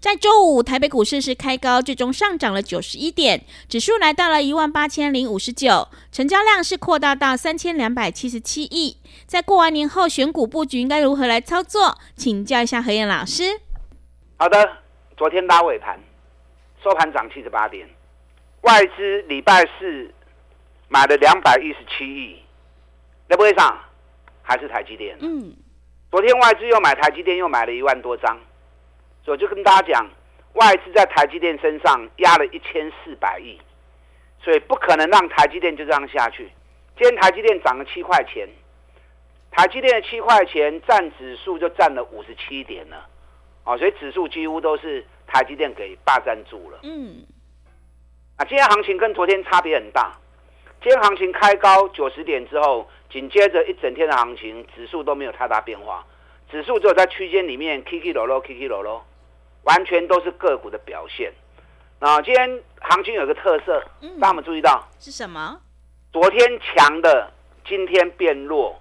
在周五，台北股市是开高，最终上涨了九十一点，指数来到了一万八千零五十九，成交量是扩大到三千两百七十七亿。在过完年后，选股布局应该如何来操作？请教一下何燕老师。好的，昨天拉尾盘，收盘涨七十八点，外资礼拜四买了两百一十七亿，那不会上，还是台积电。嗯，昨天外资又买台积电，又买了一万多张。我就跟大家讲，外资在台积电身上压了一千四百亿，所以不可能让台积电就这样下去。今天台积电涨了七块钱，台积电的七块钱占指数就占了五十七点了，哦，所以指数几乎都是台积电给霸占住了。嗯，啊，今天行情跟昨天差别很大，今天行情开高九十点之后，紧接着一整天的行情，指数都没有太大变化，指数只有在区间里面 K K 落落 K K 落落。完全都是个股的表现。啊，今天行情有个特色，大家有注意到是什么？昨天强的，今天变弱；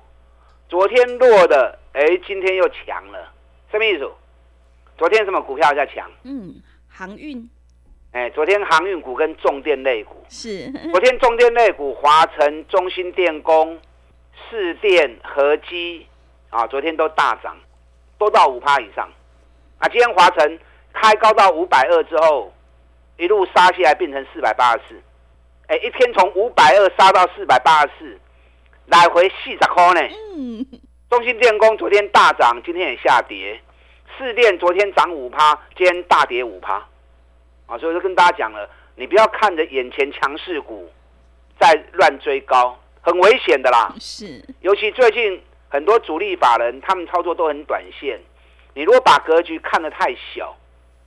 昨天弱的，哎，今天又强了。什么意思？昨天什么股票在强？嗯，航运。哎，昨天航运股跟重电类股是。昨天重电类股，华晨、中心电工、市电、合基啊，昨天都大涨，都到五趴以上。啊，今天华晨。开高到五百二之后，一路杀下来变成四百八十四，哎，一天从五百二杀到四百八十四，来回四十块呢。嗯。中心电工昨天大涨，今天也下跌。四电昨天涨五趴，今天大跌五趴。啊，所以就跟大家讲了，你不要看着眼前强势股在乱追高，很危险的啦。是。尤其最近很多主力法人，他们操作都很短线。你如果把格局看得太小。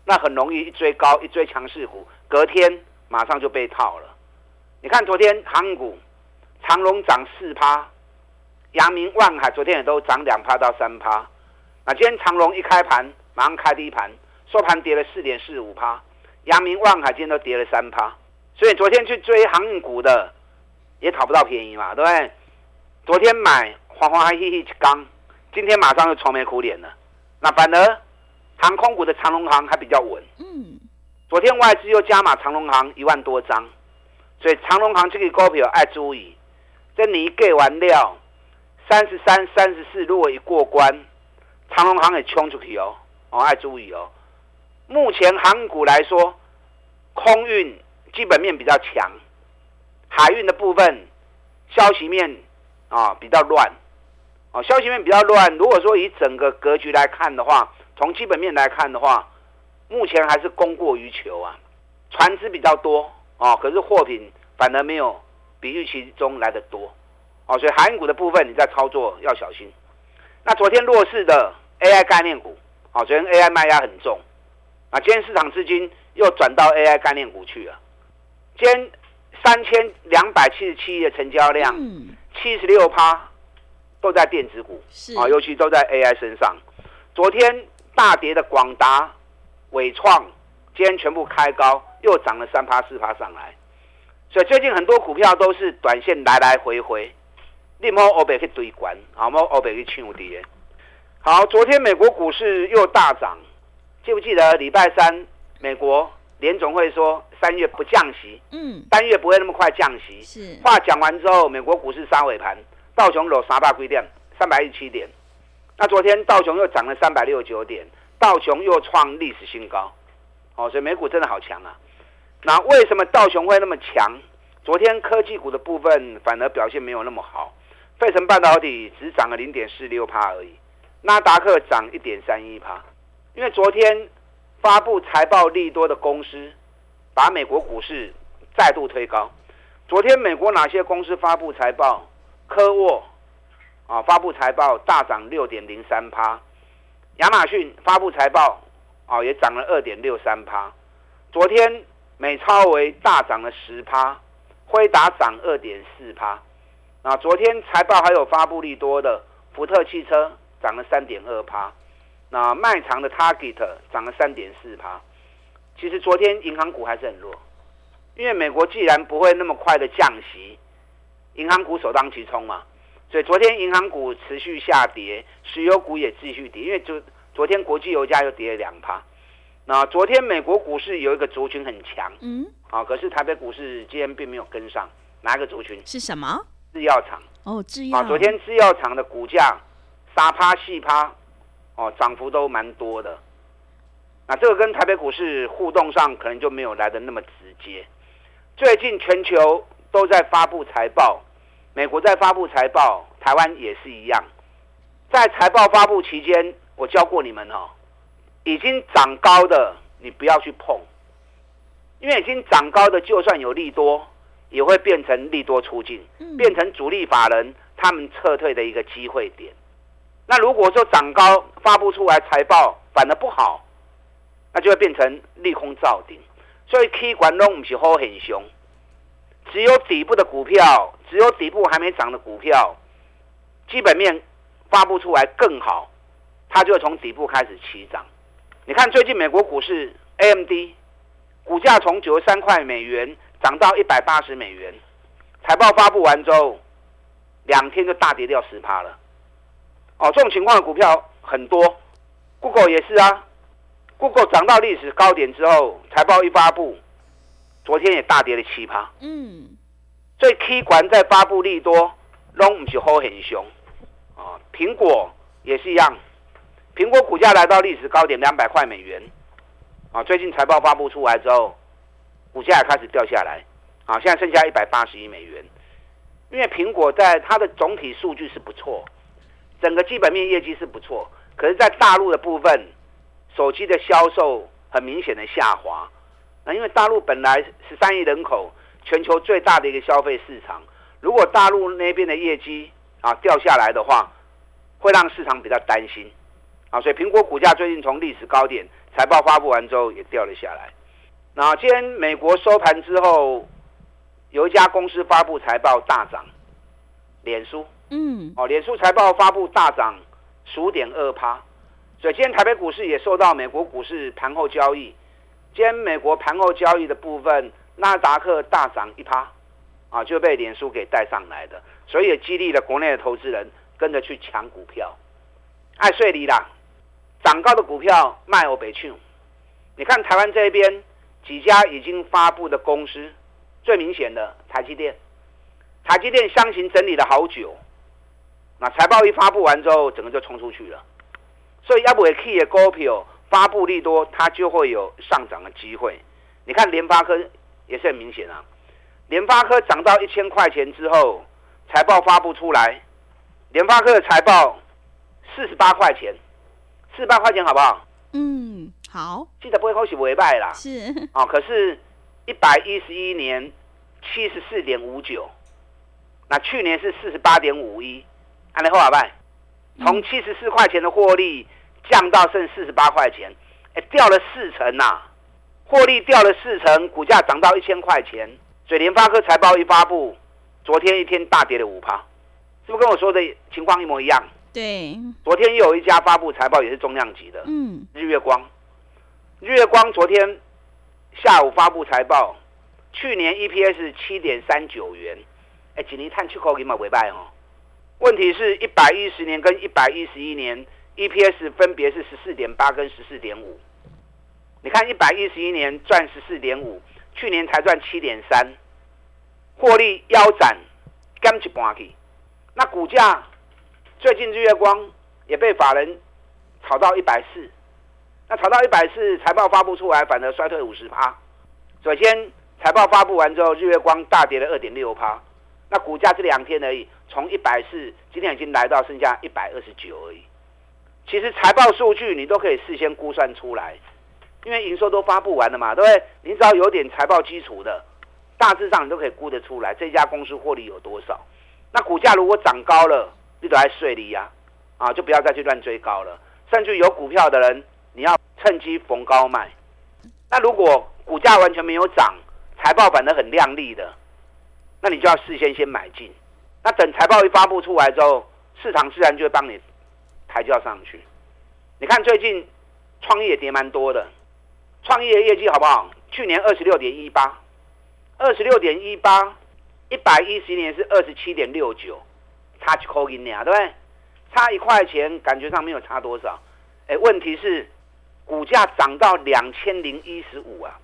那很容易一追高一追强势股，隔天马上就被套了。你看昨天航股长隆涨四趴，阳明万海昨天也都涨两趴到三趴。那今天长隆一开盘马上开低盘，收盘跌了四点四五趴，阳明万海今天都跌了三趴。所以昨天去追航运股的也讨不到便宜嘛，对不对？昨天买黄黄黑黑一缸，今天马上就愁眉苦脸了。那反而。航空股的长龙航还比较稳。嗯，昨天外资又加码长龙航一万多张，所以长龙航这个股票爱注意。这你给完料，三十三、三十四，如果一过关，长龙航也冲出去哦，哦爱注意哦。目前航股来说，空运基本面比较强，海运的部分消息面啊比较乱，哦消息面比较乱。如果说以整个格局来看的话，从基本面来看的话，目前还是供过于求啊，船只比较多哦，可是货品反而没有比预期中来的多哦，所以韩股的部分你在操作要小心。那昨天弱势的 AI 概念股哦，昨天 AI 卖压很重啊，今天市场资金又转到 AI 概念股去了。今天三千两百七十七亿的成交量，七十六趴都在电子股啊，尤其都在 AI 身上。昨天。大跌的广达、伟创，今天全部开高，又涨了三趴四趴上来。所以最近很多股票都是短线来来回回，你莫欧北去追关，啊莫欧北去抢跌。好，昨天美国股市又大涨，记不记得礼拜三美国联总会说三月不降息，嗯，三月不会那么快降息。是话讲完之后，美国股市杀尾盘，道琼落三百几点，三百一十七点。那昨天道琼又涨了三百六十九点，道琼又创历史新高，哦，所以美股真的好强啊！那为什么道琼会那么强？昨天科技股的部分反而表现没有那么好，费城半导体只涨了零点四六帕而已，纳达克涨一点三一帕，因为昨天发布财报利多的公司，把美国股市再度推高。昨天美国哪些公司发布财报？科沃啊发布财报大涨六点零三趴，亚马逊发布财报啊也涨了二点六三趴。昨天美超为大涨了十趴。辉达涨二点四趴，啊，昨天财报还有发布利多的福特汽车涨了三点二趴，那卖长的 Target 涨了三点四趴。其实昨天银行股还是很弱，因为美国既然不会那么快的降息，银行股首当其冲嘛，所以昨天银行股持续下跌，石油股也继续跌，因为昨昨天国际油价又跌了两趴。那昨天美国股市有一个族群很强，嗯。啊！可是台北股市今天并没有跟上，哪一个族群？是什么？制药厂哦，制药。啊，昨天制药厂的股价沙趴细趴，哦，涨幅都蛮多的。那这个跟台北股市互动上可能就没有来的那么直接。最近全球都在发布财报，美国在发布财报，台湾也是一样。在财报发布期间，我教过你们哦，已经涨高的你不要去碰。因为已经涨高的，就算有利多，也会变成利多出境，变成主力法人他们撤退的一个机会点。那如果说涨高发布出来财报反而不好，那就会变成利空造顶。所以 K 管都不是好很凶，只有底部的股票，只有底部还没涨的股票，基本面发布出来更好，它就会从底部开始起涨。你看最近美国股市 AMD。股价从九十三块美元涨到一百八十美元，财报发布完之后，两天就大跌掉十趴了。哦，这种情况的股票很多，Google 也是啊。Google 涨到历史高点之后，财报一发布，昨天也大跌了七趴。嗯，所以 K 管在发布利多，拢唔是好很凶。啊，苹果也是一样，苹果股价来到历史高点两百块美元。啊，最近财报发布出来之后，股价也开始掉下来，啊，现在剩下一百八十亿美元。因为苹果在它的总体数据是不错，整个基本面业绩是不错，可是，在大陆的部分，手机的销售很明显的下滑。那因为大陆本来十三亿人口，全球最大的一个消费市场，如果大陆那边的业绩啊掉下来的话，会让市场比较担心。啊，所以苹果股价最近从历史高点。财报发布完之后也掉了下来。那今天美国收盘之后，有一家公司发布财报大涨，脸书。嗯。哦，脸书财报发布大涨十五点二趴，所以今天台北股市也受到美国股市盘后交易。今天美国盘后交易的部分，纳达克大涨一趴，啊，就被脸书给带上来的，所以也激励了国内的投资人跟着去抢股票，爱睡你啦。涨高的股票卖欧北去，你看台湾这边几家已经发布的公司，最明显的台积电，台积电箱型整理了好久，那财报一发布完之后，整个就冲出去了。所以要不 key 的股票发布利多，它就会有上涨的机会。你看联发科也是很明显啊，联发科涨到一千块钱之后，财报发布出来，联发科的财报四十八块钱。四十八块钱好不好？嗯，好。记得不会恭喜尾拜啦。是。哦，可是，一百一十一年七十四点五九，那去年是四十八点五一，安利后好拜，从七十四块钱的获利降到剩四十八块钱，哎，掉了四成呐，获利掉了四成，股价涨到一千块钱，所以联发科财报一发布，昨天一天大跌了五趴，是不是跟我说的情况一模一样？对，昨天又有一家发布财报，也是重量级的。嗯，日月光，日月光昨天下午发布财报，去年 EPS 七点三九元，哎，今年探出口给嘛尾拜哦。问题是一百一十年跟一百一十一年 EPS 分别是十四点八跟十四点五。你看一百一十一年赚十四点五，去年才赚七点三，获利腰斩，干一半去，那股价。最近日月光也被法人炒到一百四，那炒到一百四，财报发布出来，反而衰退五十趴。首先，财报发布完之后，日月光大跌了二点六趴，那股价这两天而已，从一百四，今天已经来到剩下一百二十九而已。其实财报数据你都可以事先估算出来，因为营收都发布完了嘛，对不对？你只要有点财报基础的，大致上你都可以估得出来这家公司获利有多少。那股价如果涨高了，你都在睡里呀，啊，就不要再去乱追高了。甚至有股票的人，你要趁机逢高卖。那如果股价完全没有涨，财报反而很亮丽的，那你就要事先先买进。那等财报一发布出来之后，市场自然就会帮你抬轿上去。你看最近创业跌蛮多的，创业业绩好不好？去年二十六点一八，二十六点一八，一百一十年是二十七点六九，差几块银呀，对不对？差一块钱，感觉上没有差多少。哎，问题是股价涨到两千零一十五啊！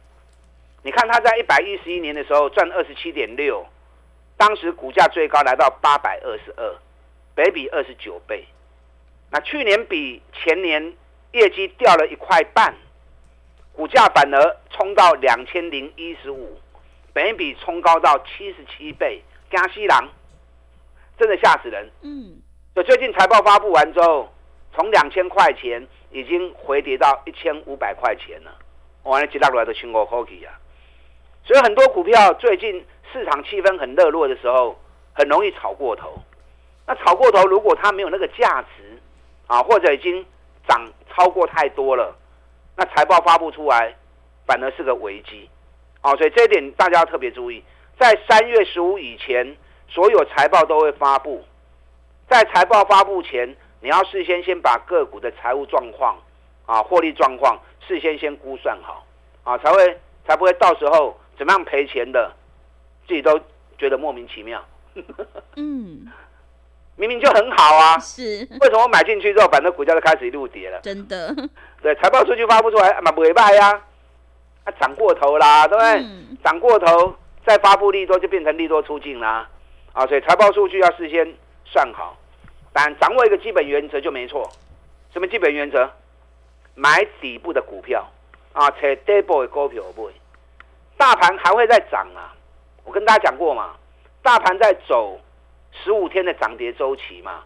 你看它在一百一十一年的时候赚二十七点六，当时股价最高来到八百二十二，北比二十九倍。那去年比前年业绩掉了一块半，股价反而冲到两千零一十五，北比冲高到七十七倍，加西郎真的吓死人。嗯，就最近财报发布完之后，从两千块钱已经回跌到一千五百块钱了，完了接大过来都清过口气啊。所以很多股票最近市场气氛很热络的时候，很容易炒过头。那炒过头，如果它没有那个价值啊，或者已经涨超过太多了，那财报发布出来反而是个危机。哦，所以这一点大家要特别注意，在三月十五以前，所有财报都会发布。在财报发布前，你要事先先把个股的财务状况啊、获利状况事先先估算好啊，才会才不会到时候。怎么样赔钱的，自己都觉得莫名其妙。嗯，明明就很好啊。是。为什么买进去之后，反正股价就开始一路跌了？真的。对，财报数据发布出来，嘛不会卖呀。啊，涨过头啦，对不对？涨过头，再发布利多就变成利多出境啦。啊，所以财报数据要事先算好，但掌握一个基本原则就没错。什么基本原则？买底部的股票啊，且 double 的股票买。大盘还会再涨啊！我跟大家讲过嘛，大盘在走十五天的涨跌周期嘛，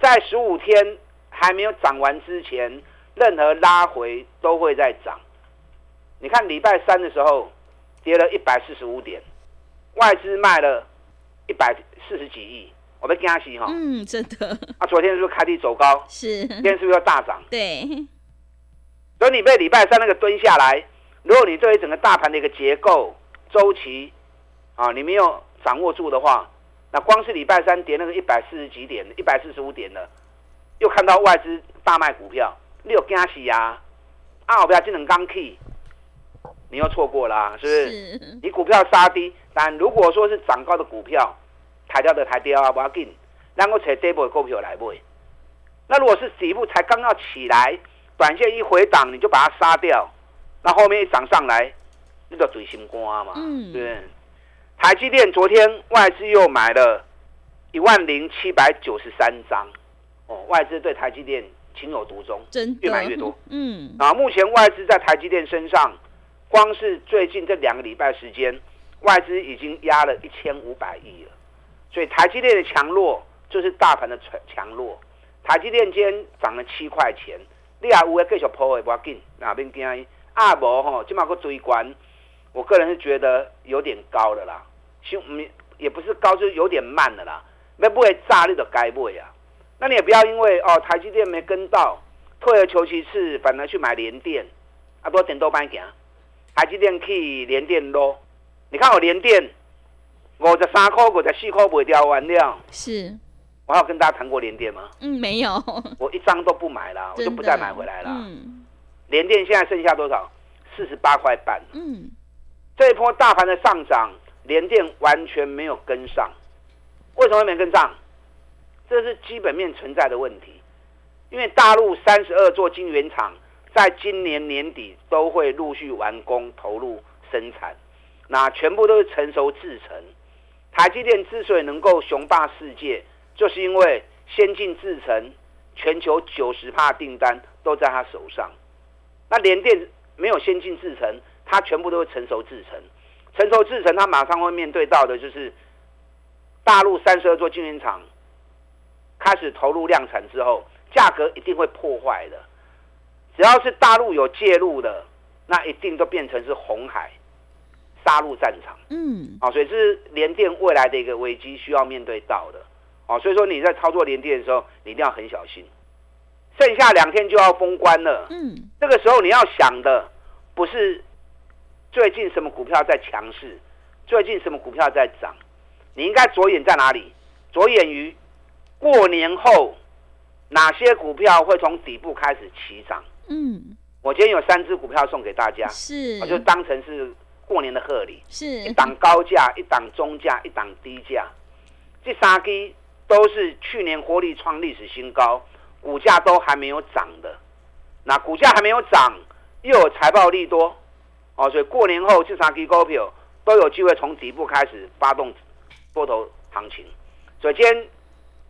在十五天还没有涨完之前，任何拉回都会在涨。你看礼拜三的时候跌了一百四十五点，外资卖了一百四十几亿，我被惊喜哈。嗯，真的。啊，昨天是不是开低走高？是。今天是不是要大涨？对。所以你被礼拜三那个蹲下来。如果你对于整个大盘的一个结构周期啊，你没有掌握住的话，那光是礼拜三跌那个一百四十几点、一百四十五点的，又看到外资大卖股票，你有惊喜呀？啊，不要进能刚 key，你又错过了，是不是？你股票杀低，但如果说是涨高的股票，抬掉的抬掉啊，不要紧，然后找底部的股票来买。那如果是底部才刚要起来，短线一回档，你就把它杀掉。那后面一涨上来，你就嘴心肝嘛，对。台积电昨天外资又买了一万零七百九十三张，哦，外资对台积电情有独钟，真越买越多。嗯，啊，目前外资在台积电身上，光是最近这两个礼拜时间，外资已经压了一千五百亿了。所以台积电的强弱就是大盘的强强弱。台积电今天涨了七块钱，你也有会继续抛的，不要紧，哪边惊？阿伯吼，今嘛个追关，我个人是觉得有点高了啦，修没也不是高，就是有点慢的啦。那不会炸你的该不会啊？那你也不要因为哦台积电没跟到，退而求其次，反而去买联电，啊多点多半行。台积电去联电咯，你看我联电五十三块、五十四块卖掉完了。是，我有跟大家谈过联电吗？嗯，没有。我一张都不买了，我就不再买回来了。嗯。联电现在剩下多少？四十八块半。嗯，这一波大盘的上涨，联电完全没有跟上。为什么没跟上？这是基本面存在的问题。因为大陆三十二座晶圆厂在今年年底都会陆续完工投入生产，那全部都是成熟制成。台积电之所以能够雄霸世界，就是因为先进制程，全球九十帕订单都在他手上。那联电没有先进制程，它全部都是成熟制程，成熟制成，它马上会面对到的就是大陆三十二座晶圆厂开始投入量产之后，价格一定会破坏的。只要是大陆有介入的，那一定都变成是红海杀戮战场。嗯，啊，所以这是联电未来的一个危机需要面对到的。啊，所以说你在操作联电的时候，你一定要很小心。剩下两天就要封关了，嗯，这个时候你要想的不是最近什么股票在强势，最近什么股票在涨，你应该着眼在哪里？着眼于过年后哪些股票会从底部开始起涨。嗯，我今天有三只股票送给大家，是，我就当成是过年的贺礼。是一档高价，一档中价，一档低价，这三只都是去年获利创历史新高，股价都还没有涨的。那股价还没有涨，又有财报利多，哦，所以过年后这三支股票都有机会从底部开始发动多头行情。所以今天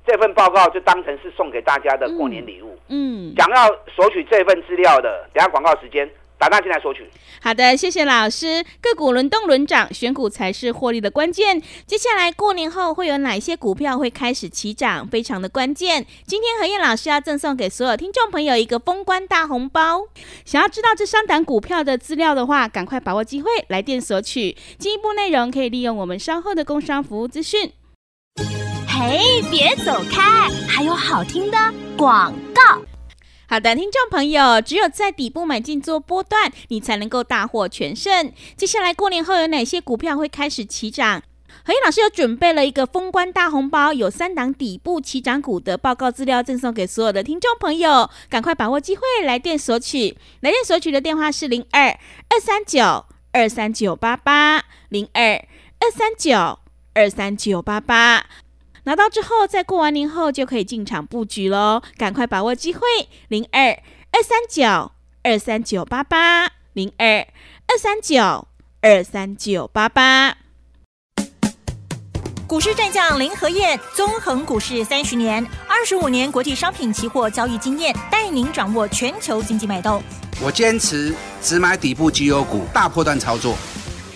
这份报告就当成是送给大家的过年礼物。嗯，想要索取这份资料的，等下广告时间打电话进来索取。好的，谢谢老师。个股轮动轮涨，选股才是获利的关键。接下来过年后会有哪些股票会开始起涨，非常的关键。今天何燕老师要赠送给所有听众朋友一个封关大红包。想要知道这三档股票的资料的话，赶快把握机会来电索取。进一步内容可以利用我们稍后的工商服务资讯。嘿，别走开，还有好听的广告。好的，听众朋友，只有在底部买进做波段，你才能够大获全胜。接下来过年后有哪些股票会开始起涨？何燕老师又准备了一个封关大红包，有三档底部起涨股的报告资料赠送给所有的听众朋友，赶快把握机会来电索取。来电索取的电话是零二二三九二三九八八零二二三九二三九八八。拿到之后，在过完年后就可以进场布局喽，赶快把握机会！零二二三九二三九八八零二二三九二三九八八。股市战将林和燕，纵横股市三十年，二十五年国际商品期货交易经验，带您掌握全球经济脉动。我坚持只买底部绩优股，大波段操作。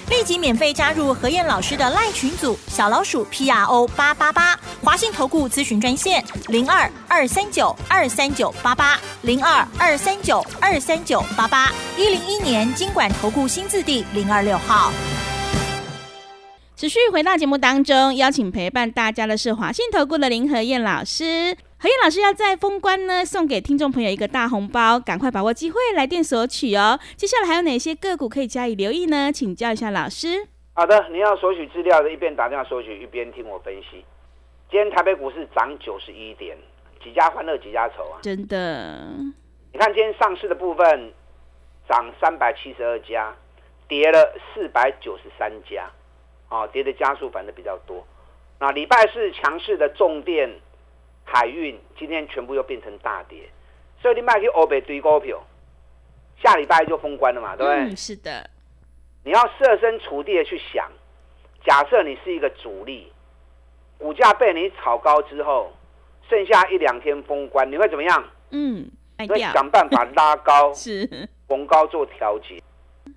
立即免费加入何燕老师的赖群组，小老鼠 P R O 八八八，华信投顾咨询专线零二二三九二三九八八零二二三九二三九八八，一零一年经管投顾新字第零二六号。持续回到节目当中，邀请陪伴大家的是华信投顾的林和燕老师。何燕老师要在封关呢，送给听众朋友一个大红包，赶快把握机会来电索取哦。接下来还有哪些个股可以加以留意呢？请教一下老师。好的，你要索取资料的，一边打电话索取，一边听我分析。今天台北股市涨九十一点，几家欢乐几家愁啊！真的，你看今天上市的部分涨三百七十二家，跌了四百九十三家，哦，跌的家数反正比较多。那礼拜四强势的重电、海运，今天全部又变成大跌，所以你卖去欧北堆股票，下礼拜就封关了嘛，对不对？嗯，是的，你要设身处地的去想，假设你是一个主力，股价被你炒高之后，剩下一两天封关，你会怎么样？嗯，会想办法拉高 是，逢高做调节，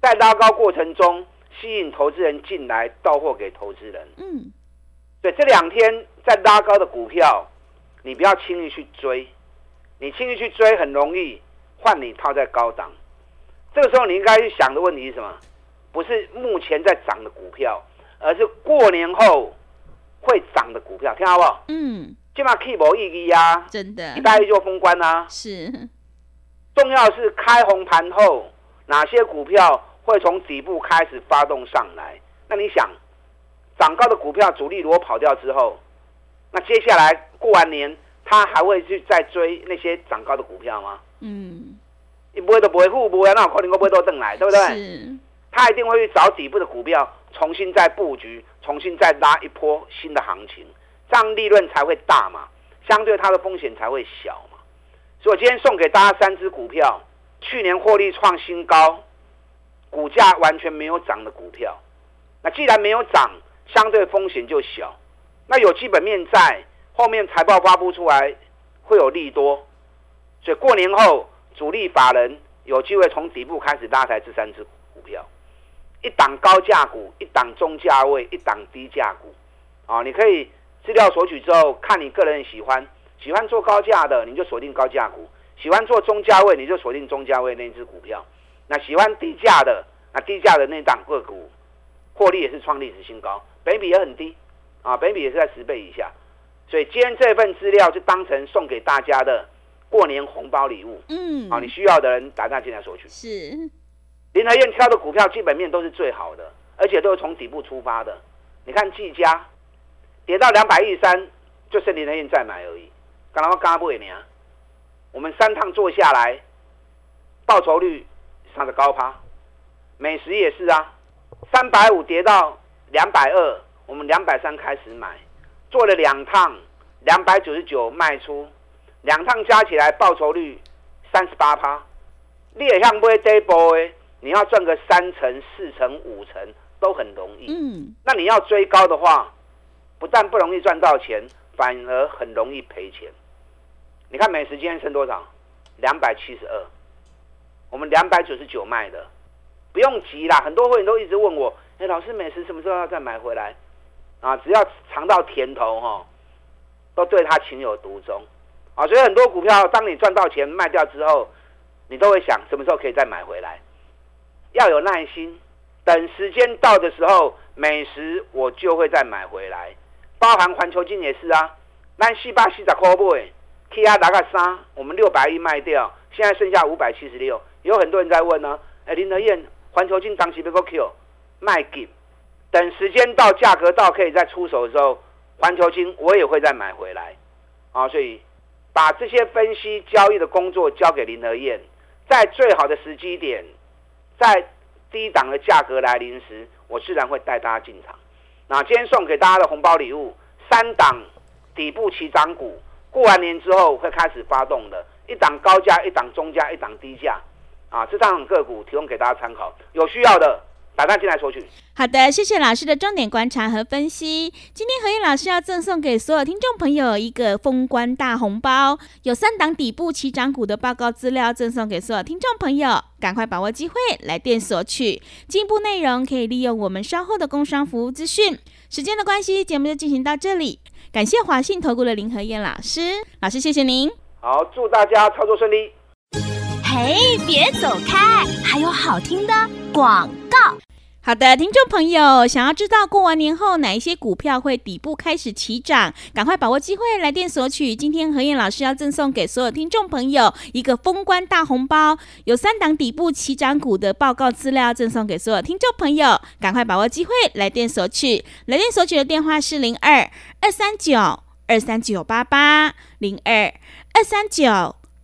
在拉高过程中吸引投资人进来到货给投资人。嗯，对，这两天在拉高的股票，你不要轻易去追，你轻易去追很容易换你套在高档。这个时候你应该去想的问题是什么？不是目前在涨的股票，而是过年后会涨的股票，听好不好？嗯，起码 keep 无意义啊，真的礼拜一就封关啦、是，重要是开红盘后，哪些股票会从底部开始发动上来？那你想，涨高的股票主力如果跑掉之后，那接下来过完年，他还会去再追那些涨高的股票吗？嗯，你不会都不会付，不会，那我可能会不会都等来，对不对？是，他一定会去找底部的股票，重新再布局，重新再拉一波新的行情，这样利润才会大嘛，相对它的风险才会小嘛。所以我今天送给大家三只股票，去年获利创新高，股价完全没有涨的股票。那既然没有涨，相对风险就小，那有基本面在，后面财报发布出来会有利多，所以过年后主力法人有机会从底部开始拉抬这三只股票。一档高价股，一档中价位，一档低价股，啊，你可以资料索取之后，看你个人喜欢，喜欢做高价的，你就锁定高价股；喜欢做中价位，你就锁定中价位那只股票。那喜欢低价的，那低价的那档个股，获利也是创历史新高，本比也很低，啊，本比也是在十倍以下。所以今天这份资料就当成送给大家的过年红包礼物。嗯，啊，你需要的人打电话进来索取。是林和燕挑的股票基本面都是最好的，而且都是从底部出发的。你看技嘉跌到两百一十三，就剩林和燕再买而已。刚刚刚不给你啊？我们三趟做下来，报酬率上的高趴。美食也是啊，三百五跌到两百二，我们两百三开始买，做了两趟，两百九十九卖出，两趟加起来报酬率三十八趴。你也像买 day boy，你要赚个三成、四成、五成都很容易。嗯，那你要追高的话，不但不容易赚到钱，反而很容易赔钱。你看美食今天剩多少？两百七十二，我们两百九十九卖的，不用急啦。很多会员都一直问我，哎，老师，美食什么时候要再买回来？啊，只要尝到甜头哈，都对它情有独钟啊。所以很多股票，当你赚到钱卖掉之后，你都会想什么时候可以再买回来？要有耐心，等时间到的时候，美食我就会再买回来。包含环球金也是啊，那四百四十块买，K 啊拿个三，我们六百亿卖掉，现在剩下五百七十六。有很多人在问呢，哎，林德燕，环球金当时被个 Q 卖给，等时间到，价格到可以再出手的时候，环球金我也会再买回来。啊，所以把这些分析交易的工作交给林德燕，在最好的时机点，在低档的价格来临时，我自然会带大家进场。那今天送给大家的红包礼物，三档底部起涨股，过完年之后会开始发动的，一档高价，一档中价，一档低价，啊，这三档个股提供给大家参考，有需要的打电进来索取。好的，谢谢老师的重点观察和分析。今天何燕老师要赠送给所有听众朋友一个封关大红包，有三档底部起涨股的报告资料赠送给所有听众朋友，赶快把握机会来电索取。进一步内容可以利用我们稍后的工商服务资讯。时间的关系，节目就进行到这里。感谢华信投顾的林何燕老师，老师谢谢您。好，祝大家操作顺利。嘿，别走开，还有好听的广告。好的，听众朋友，想要知道过完年后哪一些股票会底部开始起涨，赶快把握机会来电索取。今天何燕老师要赠送给所有听众朋友一个封关大红包，有三档底部起涨股的报告资料赠送给所有听众朋友，赶快把握机会来电索取。来电索取的电话是零二二三九二三九八八零二二三九